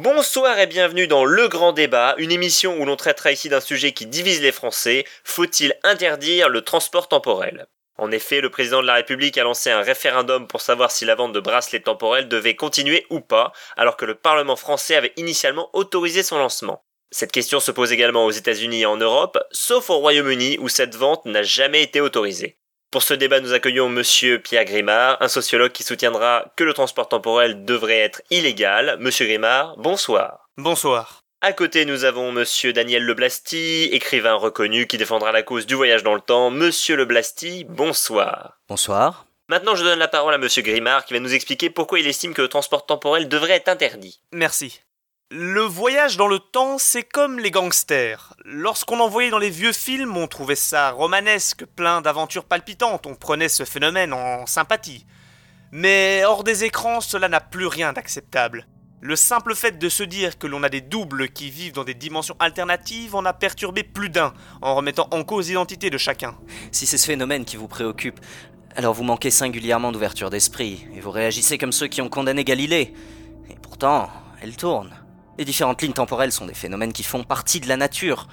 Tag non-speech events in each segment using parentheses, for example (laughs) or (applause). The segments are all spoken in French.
Bonsoir et bienvenue dans Le Grand Débat, une émission où l'on traitera ici d'un sujet qui divise les Français. Faut-il interdire le transport temporel? En effet, le président de la République a lancé un référendum pour savoir si la vente de bracelets temporels devait continuer ou pas, alors que le Parlement français avait initialement autorisé son lancement. Cette question se pose également aux États-Unis et en Europe, sauf au Royaume-Uni où cette vente n'a jamais été autorisée. Pour ce débat, nous accueillons monsieur Pierre Grimard, un sociologue qui soutiendra que le transport temporel devrait être illégal. Monsieur Grimard, bonsoir. Bonsoir. À côté, nous avons monsieur Daniel Leblasty, écrivain reconnu qui défendra la cause du voyage dans le temps. Monsieur Leblasty, bonsoir. Bonsoir. Maintenant, je donne la parole à monsieur Grimard qui va nous expliquer pourquoi il estime que le transport temporel devrait être interdit. Merci. Le voyage dans le temps, c'est comme les gangsters. Lorsqu'on en voyait dans les vieux films, on trouvait ça romanesque, plein d'aventures palpitantes, on prenait ce phénomène en sympathie. Mais hors des écrans, cela n'a plus rien d'acceptable. Le simple fait de se dire que l'on a des doubles qui vivent dans des dimensions alternatives en a perturbé plus d'un, en remettant en cause l'identité de chacun. Si c'est ce phénomène qui vous préoccupe, alors vous manquez singulièrement d'ouverture d'esprit, et vous réagissez comme ceux qui ont condamné Galilée. Et pourtant, elle tourne. Les différentes lignes temporelles sont des phénomènes qui font partie de la nature.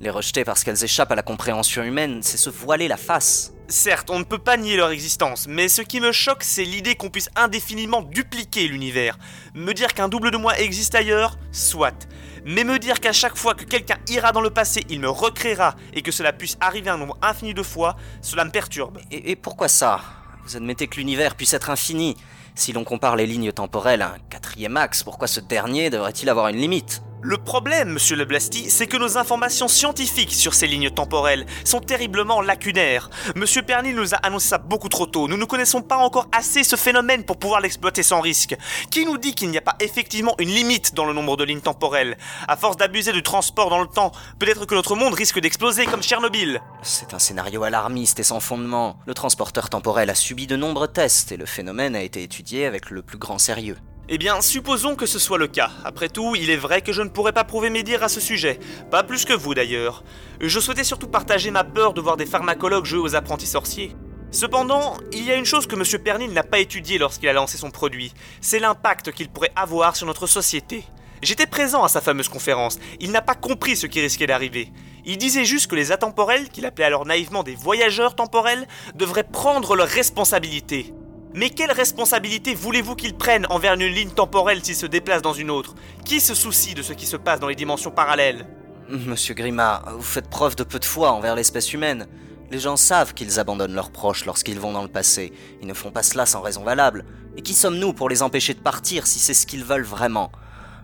Les rejeter parce qu'elles échappent à la compréhension humaine, c'est se voiler la face. Certes, on ne peut pas nier leur existence, mais ce qui me choque, c'est l'idée qu'on puisse indéfiniment dupliquer l'univers. Me dire qu'un double de moi existe ailleurs, soit. Mais me dire qu'à chaque fois que quelqu'un ira dans le passé, il me recréera et que cela puisse arriver un nombre infini de fois, cela me perturbe. Et, et pourquoi ça? Vous admettez que l'univers puisse être infini si l'on compare les lignes temporelles à un quatrième axe, pourquoi ce dernier devrait-il avoir une limite? Le problème, monsieur Leblasty, c'est que nos informations scientifiques sur ces lignes temporelles sont terriblement lacunaires. Monsieur Perny nous a annoncé ça beaucoup trop tôt. Nous ne connaissons pas encore assez ce phénomène pour pouvoir l'exploiter sans risque. Qui nous dit qu'il n'y a pas effectivement une limite dans le nombre de lignes temporelles? À force d'abuser du transport dans le temps, peut-être que notre monde risque d'exploser comme Tchernobyl. C'est un scénario alarmiste et sans fondement. Le transporteur temporel a subi de nombreux tests et le phénomène a été étudié avec le plus grand sérieux. Eh bien, supposons que ce soit le cas. Après tout, il est vrai que je ne pourrais pas prouver mes dires à ce sujet. Pas plus que vous d'ailleurs. Je souhaitais surtout partager ma peur de voir des pharmacologues jouer aux apprentis sorciers. Cependant, il y a une chose que M. Pernil n'a pas étudiée lorsqu'il a lancé son produit. C'est l'impact qu'il pourrait avoir sur notre société. J'étais présent à sa fameuse conférence. Il n'a pas compris ce qui risquait d'arriver. Il disait juste que les atemporels, qu'il appelait alors naïvement des voyageurs temporels, devraient prendre leurs responsabilités. Mais quelle responsabilité voulez-vous qu'ils prennent envers une ligne temporelle s'ils se déplacent dans une autre? Qui se soucie de ce qui se passe dans les dimensions parallèles? Monsieur Grimard, vous faites preuve de peu de foi envers l'espèce humaine. Les gens savent qu'ils abandonnent leurs proches lorsqu'ils vont dans le passé. Ils ne font pas cela sans raison valable. Et qui sommes-nous pour les empêcher de partir si c'est ce qu'ils veulent vraiment?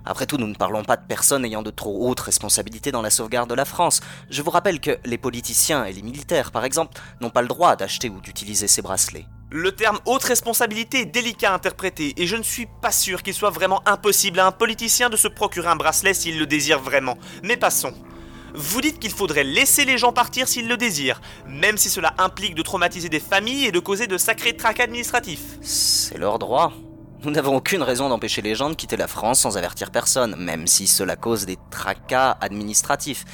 Après tout, nous ne parlons pas de personnes ayant de trop hautes responsabilités dans la sauvegarde de la France. Je vous rappelle que les politiciens et les militaires, par exemple, n'ont pas le droit d'acheter ou d'utiliser ces bracelets. Le terme haute responsabilité est délicat à interpréter et je ne suis pas sûr qu'il soit vraiment impossible à un politicien de se procurer un bracelet s'il le désire vraiment. Mais passons. Vous dites qu'il faudrait laisser les gens partir s'ils le désirent, même si cela implique de traumatiser des familles et de causer de sacrés tracas administratifs. C'est leur droit. Nous n'avons aucune raison d'empêcher les gens de quitter la France sans avertir personne, même si cela cause des tracas administratifs.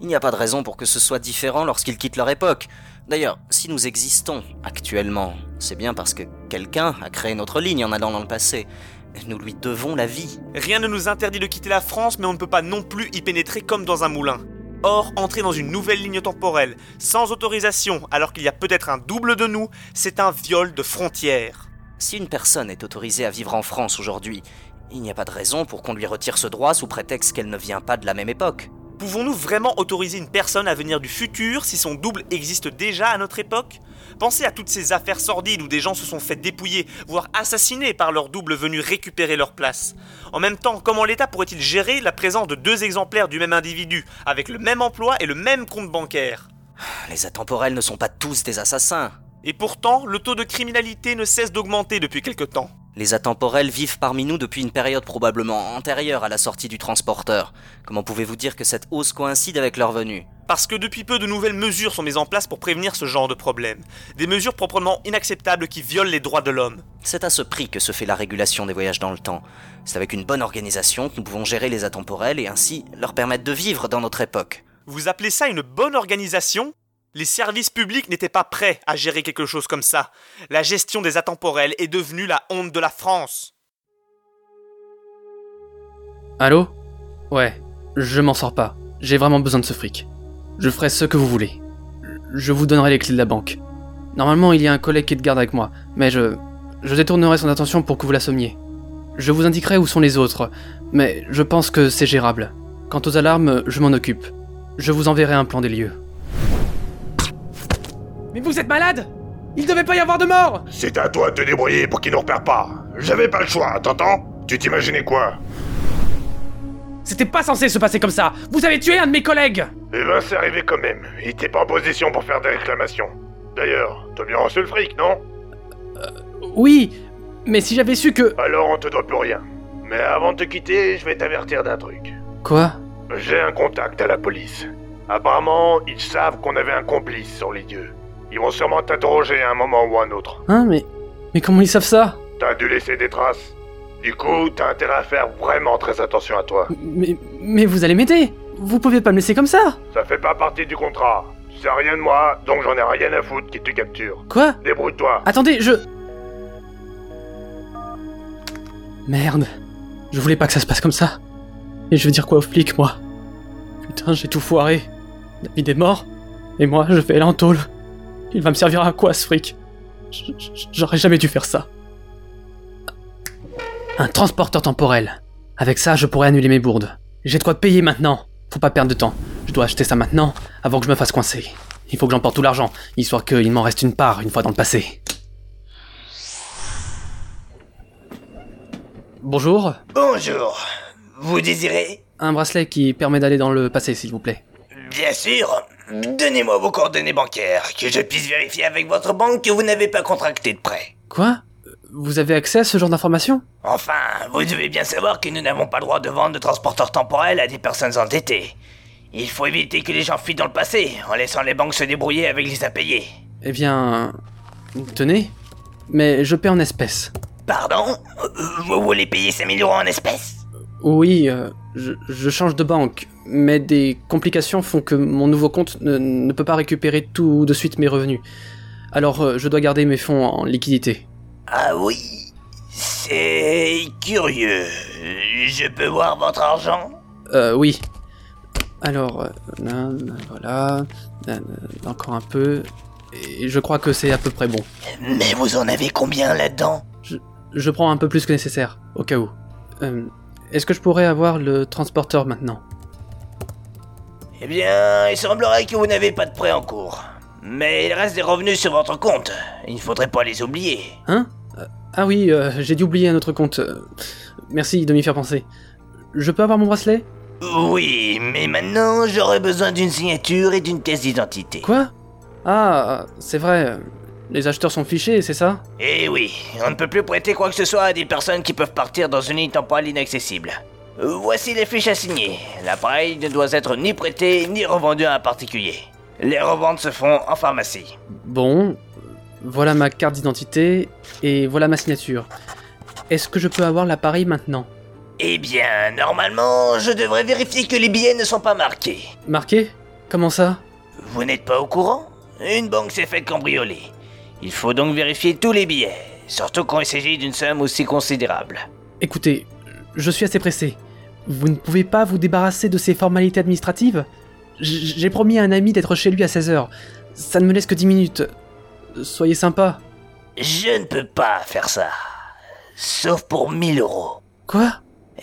Il n'y a pas de raison pour que ce soit différent lorsqu'ils quittent leur époque. D'ailleurs, si nous existons actuellement, c'est bien parce que quelqu'un a créé notre ligne en allant dans le passé. Nous lui devons la vie. Rien ne nous interdit de quitter la France, mais on ne peut pas non plus y pénétrer comme dans un moulin. Or, entrer dans une nouvelle ligne temporelle, sans autorisation, alors qu'il y a peut-être un double de nous, c'est un viol de frontières. Si une personne est autorisée à vivre en France aujourd'hui, il n'y a pas de raison pour qu'on lui retire ce droit sous prétexte qu'elle ne vient pas de la même époque. Pouvons-nous vraiment autoriser une personne à venir du futur si son double existe déjà à notre époque? Pensez à toutes ces affaires sordides où des gens se sont fait dépouiller, voire assassinés par leur double venu récupérer leur place. En même temps, comment l'État pourrait-il gérer la présence de deux exemplaires du même individu, avec le même emploi et le même compte bancaire? Les atemporels ne sont pas tous des assassins. Et pourtant, le taux de criminalité ne cesse d'augmenter depuis quelque temps. Les atemporels vivent parmi nous depuis une période probablement antérieure à la sortie du transporteur. Comment pouvez-vous dire que cette hausse coïncide avec leur venue? Parce que depuis peu de nouvelles mesures sont mises en place pour prévenir ce genre de problème. Des mesures proprement inacceptables qui violent les droits de l'homme. C'est à ce prix que se fait la régulation des voyages dans le temps. C'est avec une bonne organisation que nous pouvons gérer les atemporels et ainsi leur permettre de vivre dans notre époque. Vous appelez ça une bonne organisation? Les services publics n'étaient pas prêts à gérer quelque chose comme ça. La gestion des atemporels est devenue la honte de la France. Allô? Ouais, je m'en sors pas. J'ai vraiment besoin de ce fric. Je ferai ce que vous voulez. Je vous donnerai les clés de la banque. Normalement, il y a un collègue qui est de garde avec moi, mais je. Je détournerai son attention pour que vous l'assommiez. Je vous indiquerai où sont les autres, mais je pense que c'est gérable. Quant aux alarmes, je m'en occupe. Je vous enverrai un plan des lieux. Mais vous êtes malade? Il devait pas y avoir de mort C'est à toi de te débrouiller pour qu'il nous repère pas. J'avais pas le choix, t'entends? Tu t'imaginais quoi? C'était pas censé se passer comme ça Vous avez tué un de mes collègues Eh ben, c'est arrivé quand même. Il était pas en position pour faire des réclamations. D'ailleurs, t'as bien reçu le fric, non? Oui, mais si j'avais su que. Alors on te doit plus rien. Mais avant de te quitter, je vais t'avertir d'un truc. Quoi? J'ai un contact à la police. Apparemment, ils savent qu'on avait un complice sur les lieux. Ils vont sûrement t'interroger à un moment ou à un autre. Hein, mais. Mais comment ils savent ça? T'as dû laisser des traces. Du coup, t'as intérêt à faire vraiment très attention à toi. Mais. Mais vous allez m'aider Vous pouvez pas me laisser comme ça Ça fait pas partie du contrat. Tu sais rien de moi, donc j'en ai rien à foutre qui te capture. Quoi? Débrouille-toi. Attendez, je. Merde. Je voulais pas que ça se passe comme ça. Et je veux dire quoi aux flics, moi? Putain, j'ai tout foiré. David est mort. Et moi, je vais aller en tôle. Il va me servir à quoi, ce fric? J'aurais jamais dû faire ça. Un transporteur temporel. Avec ça, je pourrais annuler mes bourdes. J'ai de quoi payer maintenant. Faut pas perdre de temps. Je dois acheter ça maintenant, avant que je me fasse coincer. Il faut que j'emporte tout l'argent, histoire qu'il m'en reste une part une fois dans le passé. Bonjour. Bonjour. Vous désirez Un bracelet qui permet d'aller dans le passé, s'il vous plaît. Bien sûr. Donnez-moi vos coordonnées bancaires, que je puisse vérifier avec votre banque que vous n'avez pas contracté de prêt. Quoi? Vous avez accès à ce genre d'informations? Enfin, vous devez bien savoir que nous n'avons pas le droit de vendre de transporteurs temporels à des personnes endettées. Il faut éviter que les gens fuient dans le passé, en laissant les banques se débrouiller avec les impayés. Eh bien... Tenez. Mais je paie en espèces. Pardon? Vous voulez payer 5000 euros en espèces? Oui, euh, je, je change de banque, mais des complications font que mon nouveau compte ne, ne peut pas récupérer tout de suite mes revenus. Alors euh, je dois garder mes fonds en liquidité. Ah oui C'est curieux. Je peux voir votre argent? Euh, oui. Alors, euh, là, là, voilà, là, là, encore un peu, et je crois que c'est à peu près bon. Mais vous en avez combien là-dedans? Je prends un peu plus que nécessaire, au cas où. Euh, Est-ce que je pourrais avoir le transporteur maintenant? Eh bien, il semblerait que vous n'avez pas de prêt en cours. Mais il reste des revenus sur votre compte. Il ne faudrait pas les oublier. Hein? Euh, Ah oui, euh, j'ai dû oublier un autre compte. Euh, Merci de m'y faire penser. Je peux avoir mon bracelet? Oui, mais maintenant j'aurais besoin d'une signature et d'une pièce d'identité. Quoi? Ah, c'est vrai. Les acheteurs sont fichés, c'est ça? Eh oui, on ne peut plus prêter quoi que ce soit à des personnes qui peuvent partir dans une ligne temporelle inaccessible. Voici les fiches à signer. L'appareil ne doit être ni prêté ni revendu à un particulier. Les reventes se font en pharmacie. Bon, voilà ma carte d'identité et voilà ma signature. Est-ce que je peux avoir l'appareil maintenant? Eh bien, normalement, je devrais vérifier que les billets ne sont pas marqués. Marqué Comment ça? Vous n'êtes pas au courant? Une banque s'est faite cambrioler. Il faut donc vérifier tous les billets, surtout quand il s'agit d'une somme aussi considérable. Écoutez, je suis assez pressé. Vous ne pouvez pas vous débarrasser de ces formalités administratives? J'ai promis à un ami d'être chez lui à 16h. Ça ne me laisse que 10 minutes. Soyez sympa. Je ne peux pas faire ça. Sauf pour 1000 euros. Quoi?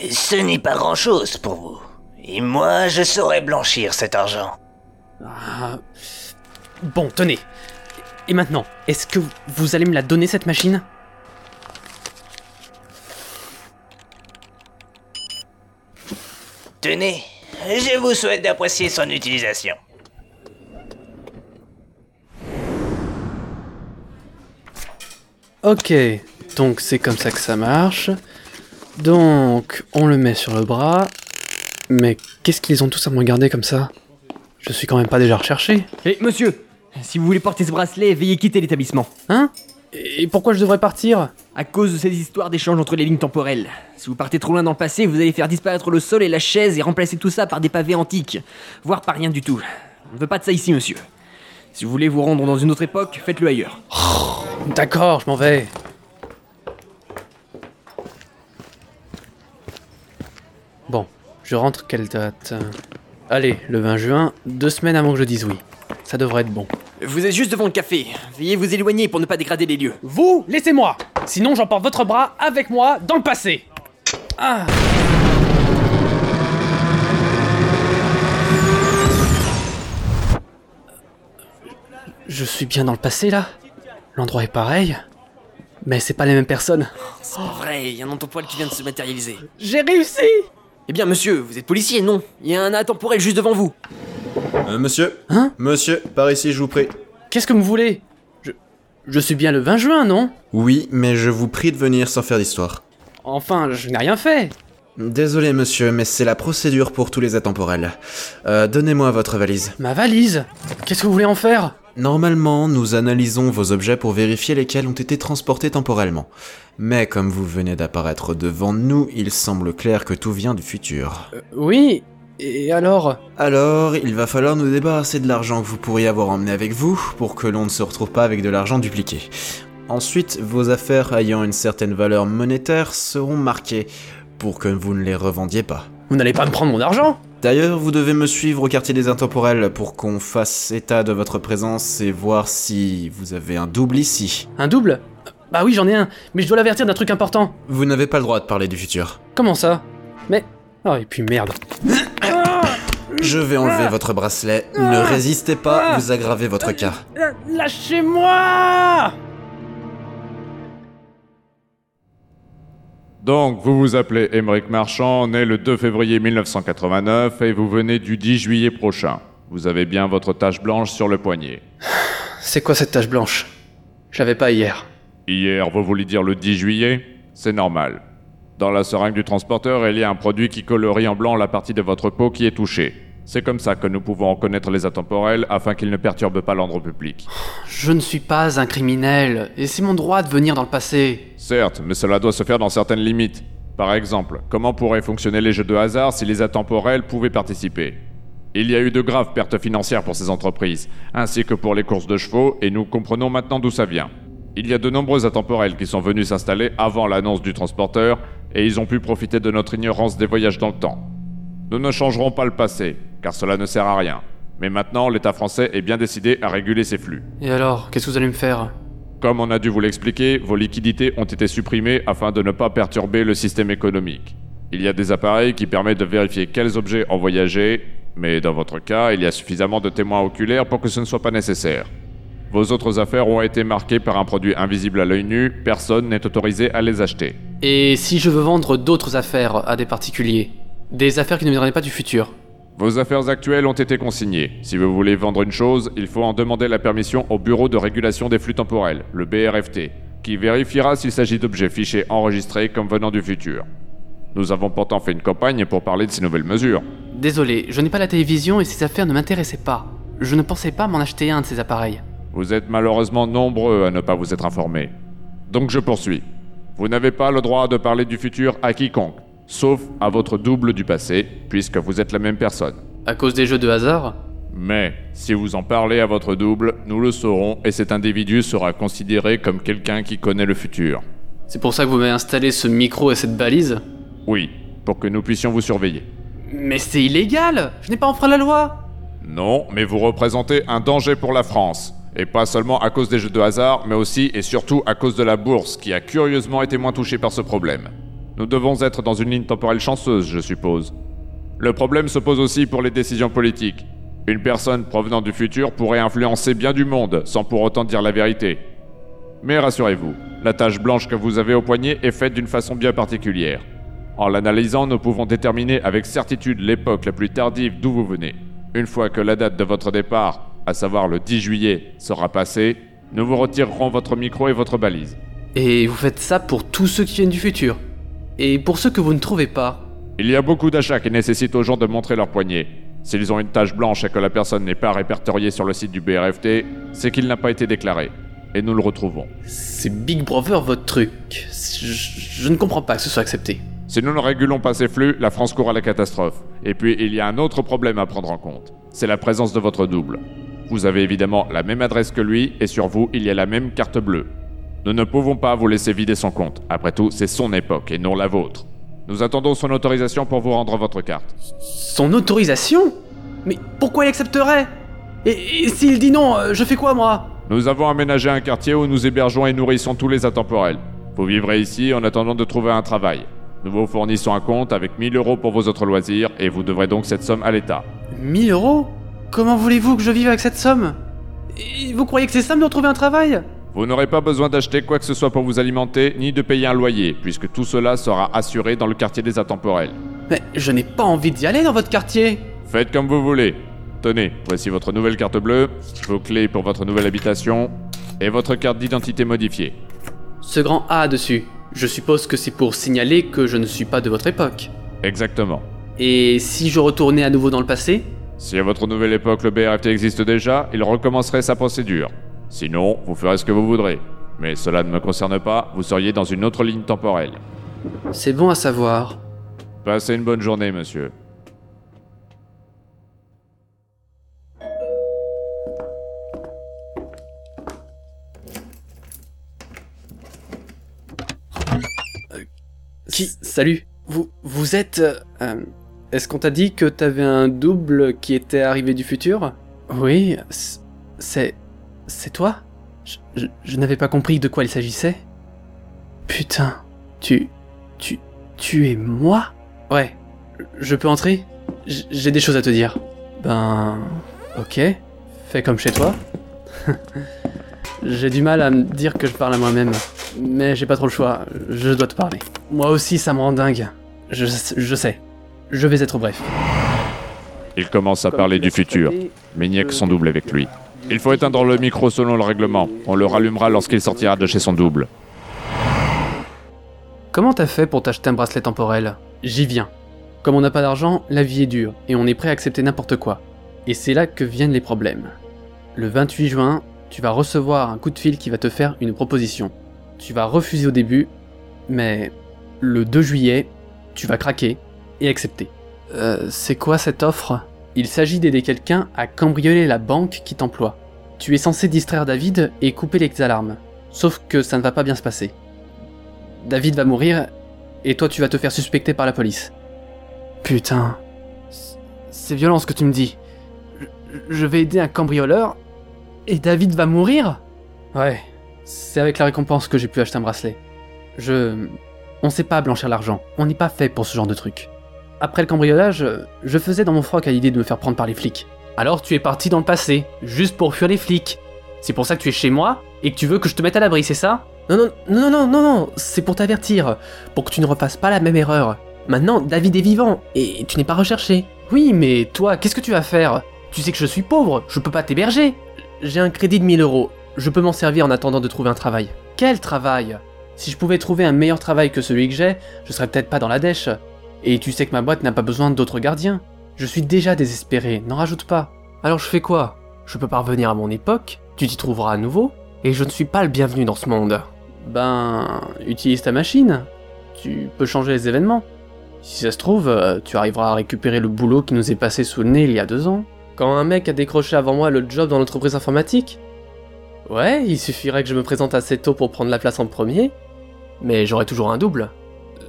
Ce n'est pas grand-chose pour vous. Et moi, je saurais blanchir cet argent. Ah. Bon, tenez. Et maintenant, est-ce que vous allez me la donner cette machine? Tenez, je vous souhaite d'apprécier son utilisation. Ok, donc c'est comme ça que ça marche. Donc, on le met sur le bras. Mais qu'est-ce qu'ils ont tous à me regarder comme ça? Je suis quand même pas déjà recherché. Eh, monsieur Si vous voulez porter ce bracelet, veuillez quitter l'établissement. Hein? Et pourquoi je devrais partir? À cause de ces histoires d'échange entre les lignes temporelles. Si vous partez trop loin dans le passé, vous allez faire disparaître le sol et la chaise et remplacer tout ça par des pavés antiques. Voire par rien du tout. On ne veut pas de ça ici, monsieur. Si vous voulez vous rendre dans une autre époque, faites-le ailleurs. D'accord, je m'en vais. Bon, je rentre quelle date? Allez, le 20 juin, deux semaines avant que je dise oui. Ça devrait être bon. Vous êtes juste devant le café. Veuillez vous éloigner pour ne pas dégrader les lieux. Vous, laissez-moi Sinon, j'emporte votre bras avec moi dans le passé Ah Je suis bien dans le passé là L'endroit est pareil Mais c'est pas les mêmes personnes. C'est pas vrai, il y a un temporel qui vient de se matérialiser. J'ai réussi Eh bien, monsieur, vous êtes policier, non? Il y a un intemporel juste devant vous. Euh, monsieur Hein Monsieur, par ici, je vous prie. Qu'est-ce que vous voulez? Je... je suis bien le 20 juin, non? Oui, mais je vous prie de venir sans faire d'histoire. Enfin, je n'ai rien fait Désolé, monsieur, mais c'est la procédure pour tous les atemporels. Euh, donnez-moi votre valise. Ma valise? Qu'est-ce que vous voulez en faire? Normalement, nous analysons vos objets pour vérifier lesquels ont été transportés temporellement. Mais comme vous venez d'apparaître devant nous, il semble clair que tout vient du futur. Oui, et alors? Alors, il va falloir nous débarrasser de l'argent que vous pourriez avoir emmené avec vous pour que l'on ne se retrouve pas avec de l'argent dupliqué. Ensuite, vos affaires ayant une certaine valeur monétaire seront marquées pour que vous ne les revendiez pas. Vous n'allez pas me prendre mon argent? D'ailleurs, vous devez me suivre au quartier des intemporels pour qu'on fasse état de votre présence et voir si vous avez un double ici. Un double? Bah oui, j'en ai un, mais je dois l'avertir d'un truc important. Vous n'avez pas le droit de parler du futur. Comment ça? Mais... Oh, et puis merde. (laughs) Je vais enlever votre bracelet. Ne résistez pas, vous aggravez votre cas. Lâchez-moi Donc, vous vous appelez Émeric Marchand, né le 2 février 1989 et vous venez du 10 juillet prochain. Vous avez bien votre tache blanche sur le poignet. C'est quoi cette tache blanche? J'avais pas hier. Hier, vous voulez dire le 10 juillet? C'est normal. Dans la seringue du transporteur, il y a un produit qui colorie en blanc la partie de votre peau qui est touchée. C'est comme ça que nous pouvons reconnaître les intemporels afin qu'ils ne perturbent pas l'ordre public. Je ne suis pas un criminel, et c'est mon droit de venir dans le passé. Certes, mais cela doit se faire dans certaines limites. Par exemple, comment pourraient fonctionner les jeux de hasard si les intemporels pouvaient participer? Il y a eu de graves pertes financières pour ces entreprises, ainsi que pour les courses de chevaux, et nous comprenons maintenant d'où ça vient. Il y a de nombreux intemporels qui sont venus s'installer avant l'annonce du transporteur, et ils ont pu profiter de notre ignorance des voyages dans le temps. Nous ne changerons pas le passé, car cela ne sert à rien. Mais maintenant, l'État français est bien décidé à réguler ces flux. Et alors, qu'est-ce que vous allez me faire? Comme on a dû vous l'expliquer, vos liquidités ont été supprimées afin de ne pas perturber le système économique. Il y a des appareils qui permettent de vérifier quels objets ont voyagé, mais dans votre cas, il y a suffisamment de témoins oculaires pour que ce ne soit pas nécessaire. Vos autres affaires ont été marquées par un produit invisible à l'œil nu, personne n'est autorisé à les acheter. Et si je veux vendre d'autres affaires à des particuliers? Des affaires qui ne viendraient pas du futur Vos affaires actuelles ont été consignées. Si vous voulez vendre une chose, il faut en demander la permission au Bureau de régulation des flux temporels, le BRFT, qui vérifiera s'il s'agit d'objets fichés enregistrés comme venant du futur. Nous avons pourtant fait une campagne pour parler de ces nouvelles mesures. Désolé, je n'ai pas la télévision et ces affaires ne m'intéressaient pas. Je ne pensais pas m'en acheter un de ces appareils. Vous êtes malheureusement nombreux à ne pas vous être informés. Donc je poursuis. Vous n'avez pas le droit de parler du futur à quiconque, sauf à votre double du passé, puisque vous êtes la même personne. À cause des jeux de hasard? Mais, si vous en parlez à votre double, nous le saurons et cet individu sera considéré comme quelqu'un qui connaît le futur. C'est pour ça que vous m'avez installé ce micro et cette balise? Oui, pour que nous puissions vous surveiller. Mais c'est illégal Je n'ai pas enfreint la loi Non, mais vous représentez un danger pour la France. Et pas seulement à cause des jeux de hasard, mais aussi et surtout à cause de la bourse, qui a curieusement été moins touchée par ce problème. Nous devons être dans une ligne temporelle chanceuse, je suppose. Le problème se pose aussi pour les décisions politiques. Une personne provenant du futur pourrait influencer bien du monde, sans pour autant dire la vérité. Mais rassurez-vous, la tache blanche que vous avez au poignet est faite d'une façon bien particulière. En l'analysant, nous pouvons déterminer avec certitude l'époque la plus tardive d'où vous venez. Une fois que la date de votre départ, à savoir le 10 juillet, sera passée, nous vous retirerons votre micro et votre balise. Et vous faites ça pour tous ceux qui viennent du futur Et pour ceux que vous ne trouvez pas Il y a beaucoup d'achats qui nécessitent aux gens de montrer leur poignet. S'ils ont une tache blanche et que la personne n'est pas répertoriée sur le site du BRFT, c'est qu'il n'a pas été déclaré. Et nous le retrouvons. C'est Big Brother votre truc. Je, je ne comprends pas que ce soit accepté. Si nous ne régulons pas ces flux, la France court à la catastrophe. Et puis, il y a un autre problème à prendre en compte. C'est la présence de votre double. Vous avez évidemment la même adresse que lui, et sur vous, il y a la même carte bleue. Nous ne pouvons pas vous laisser vider son compte. Après tout, c'est son époque et non la vôtre. Nous attendons son autorisation pour vous rendre votre carte. Son autorisation? Mais pourquoi il accepterait? Et, et s'il dit non, euh, je fais quoi moi? Nous avons aménagé un quartier où nous hébergeons et nourrissons tous les intemporels. Vous vivrez ici en attendant de trouver un travail. Nous vous fournissons un compte avec 1000 euros pour vos autres loisirs et vous devrez donc cette somme à l'État. 1000 euros? Comment voulez-vous que je vive avec cette somme? Et Vous croyez que c'est simple de trouver un travail? Vous n'aurez pas besoin d'acheter quoi que ce soit pour vous alimenter, ni de payer un loyer, puisque tout cela sera assuré dans le quartier des intemporels. Mais je n'ai pas envie d'y aller dans votre quartier Faites comme vous voulez. Tenez, voici votre nouvelle carte bleue, vos clés pour votre nouvelle habitation, et votre carte d'identité modifiée. Ce grand A dessus, je suppose que c'est pour signaler que je ne suis pas de votre époque. Exactement. Et si je retournais à nouveau dans le passé? Si à votre nouvelle époque le BRFT existe déjà, il recommencerait sa procédure. Sinon, vous ferez ce que vous voudrez. Mais cela ne me concerne pas, vous seriez dans une autre ligne temporelle. C'est bon à savoir. Passez une bonne journée, monsieur. Qui Salut. Vous, vous êtes... euh, euh, Est-ce qu'on t'a dit que t'avais un double qui était arrivé du futur? Oui, c'est... C'est toi? Je, je- je n'avais pas compris de quoi il s'agissait. Putain, tu... Tu... Tu es moi? Ouais. Je peux entrer? J'ai des choses à te dire. Ben... Ok. Fais comme chez toi. (laughs) J'ai du mal à me dire que je parle à moi-même. Mais j'ai pas trop le choix, je dois te parler. Moi aussi, ça me rend dingue. Je, je sais. Je vais être bref. Il commence à parler du futur, mais il n'y a que son double avec lui. Il faut éteindre le micro selon le règlement. On le rallumera lorsqu'il sortira de chez son double. Comment t'as fait pour t'acheter un bracelet temporel J'y viens. Comme on n'a pas d'argent, la vie est dure, et on est prêt à accepter n'importe quoi. Et c'est là que viennent les problèmes. Le 28 juin, tu vas recevoir un coup de fil qui va te faire une proposition. Tu vas refuser au début, mais le 2 juillet, tu vas craquer et accepter. Euh, c'est quoi cette offre? Il s'agit d'aider quelqu'un à cambrioler la banque qui t'emploie. Tu es censé distraire David et couper les alarmes. Sauf que ça ne va pas bien se passer. David va mourir et toi tu vas te faire suspecter par la police. Putain. C'est- violent ce que tu me dis. Je- Je vais aider un cambrioleur et David va mourir? Ouais. C'est avec la récompense que j'ai pu acheter un bracelet. Je... On sait pas blanchir l'argent. On n'est pas fait pour ce genre de truc. Après le cambriolage, je faisais dans mon froc à l'idée de me faire prendre par les flics. Alors tu es parti dans le passé, juste pour fuir les flics. C'est pour ça que tu es chez moi et que tu veux que je te mette à l'abri, c'est ça? Non, non, non, non, non, non, c'est pour t'avertir, pour que tu ne refasses pas la même erreur. Maintenant, David est vivant et tu n'es pas recherché. Oui, mais toi, qu'est-ce que tu vas faire? Tu sais que je suis pauvre, je peux pas t'héberger. J'ai un crédit de 1000 euros, je peux m'en servir en attendant de trouver un travail. Quel travail? Si je pouvais trouver un meilleur travail que celui que j'ai, je serais peut-être pas dans la dèche. Et tu sais que ma boîte n'a pas besoin d'autres gardiens. Je suis déjà désespéré, n'en rajoute pas. Alors je fais quoi? Je peux pas revenir à mon époque, tu t'y trouveras à nouveau, et je ne suis pas le bienvenu dans ce monde. Ben, utilise ta machine. Tu peux changer les événements. Si ça se trouve, euh, tu arriveras à récupérer le boulot qui nous est passé sous le nez il y a deux ans. Quand un mec a décroché avant moi le job dans l'entreprise informatique Ouais, il suffirait que je me présente assez tôt pour prendre la place en premier, mais j'aurai toujours un double.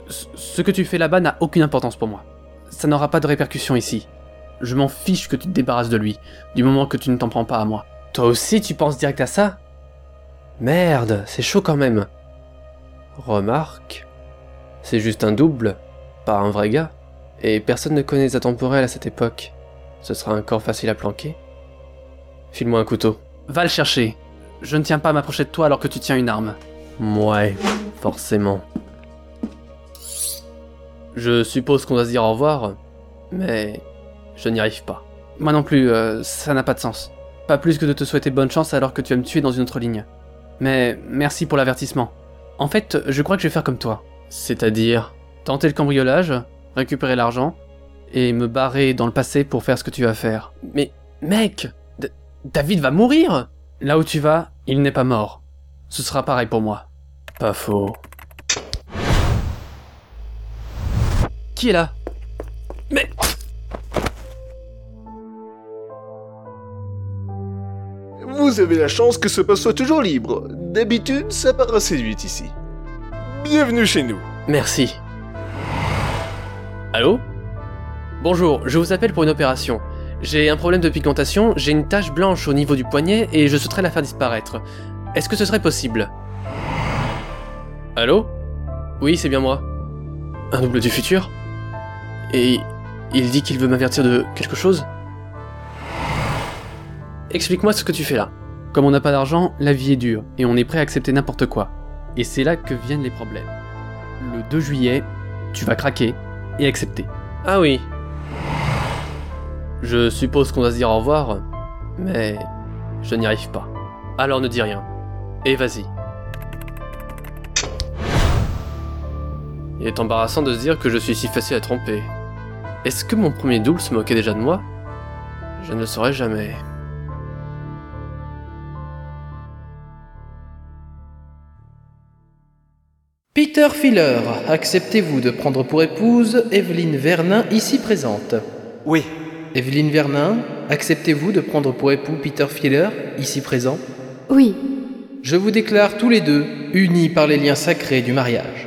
Ce- Ce que tu fais là-bas n'a aucune importance pour moi. Ça n'aura pas de répercussions ici. Je m'en fiche que tu te débarrasses de lui, du moment que tu ne t'en prends pas à moi. Toi aussi, tu penses direct à ça? Merde, c'est chaud quand même. Remarque, c'est juste un double, pas un vrai gars. Et personne ne connaît les atemporels à cette époque. Ce sera un corps facile à planquer. File-moi un couteau. Va le chercher. Je ne tiens pas à m'approcher de toi alors que tu tiens une arme. Ouais, forcément. Je suppose qu'on doit se dire au revoir, mais je n'y arrive pas. Moi non plus, euh, ça n'a pas de sens. Pas plus que de te souhaiter bonne chance alors que tu vas me tuer dans une autre ligne. Mais merci pour l'avertissement. En fait, je crois que je vais faire comme toi. C'est-à-dire tenter le cambriolage, récupérer l'argent, et me barrer dans le passé pour faire ce que tu vas faire. Mais, mec, D- David va mourir Là où tu vas, il n'est pas mort. Ce sera pareil pour moi. Pas faux. Qui est là Mais... Vous avez la chance que ce poste soit toujours libre. D'habitude, ça part assez vite ici. Bienvenue chez nous. Merci. Allô Bonjour, je vous appelle pour une opération. J'ai un problème de pigmentation, j'ai une tache blanche au niveau du poignet et je souhaiterais la faire disparaître. Est-ce que ce serait possible Allô Oui, c'est bien moi. Un double du futur Et il dit qu'il veut m'avertir de quelque chose Explique-moi ce que tu fais là. Comme on n'a pas d'argent, la vie est dure et on est prêt à accepter n'importe quoi. Et c'est là que viennent les problèmes. Le 2 juillet, tu vas craquer et accepter. Ah oui. Je suppose qu'on doit se dire au revoir, mais je n'y arrive pas. Alors ne dis rien. Et vas-y. Il est embarrassant de se dire que je suis si facile à tromper. Est-ce que mon premier double se moquait déjà de moi? Je ne le saurais jamais. Peter Filler, acceptez-vous de prendre pour épouse Evelyne Vernin ici présente? Oui. Evelyne Vernin, acceptez-vous de prendre pour époux Peter Filler ici présent? Oui. Je vous déclare tous les deux unis par les liens sacrés du mariage.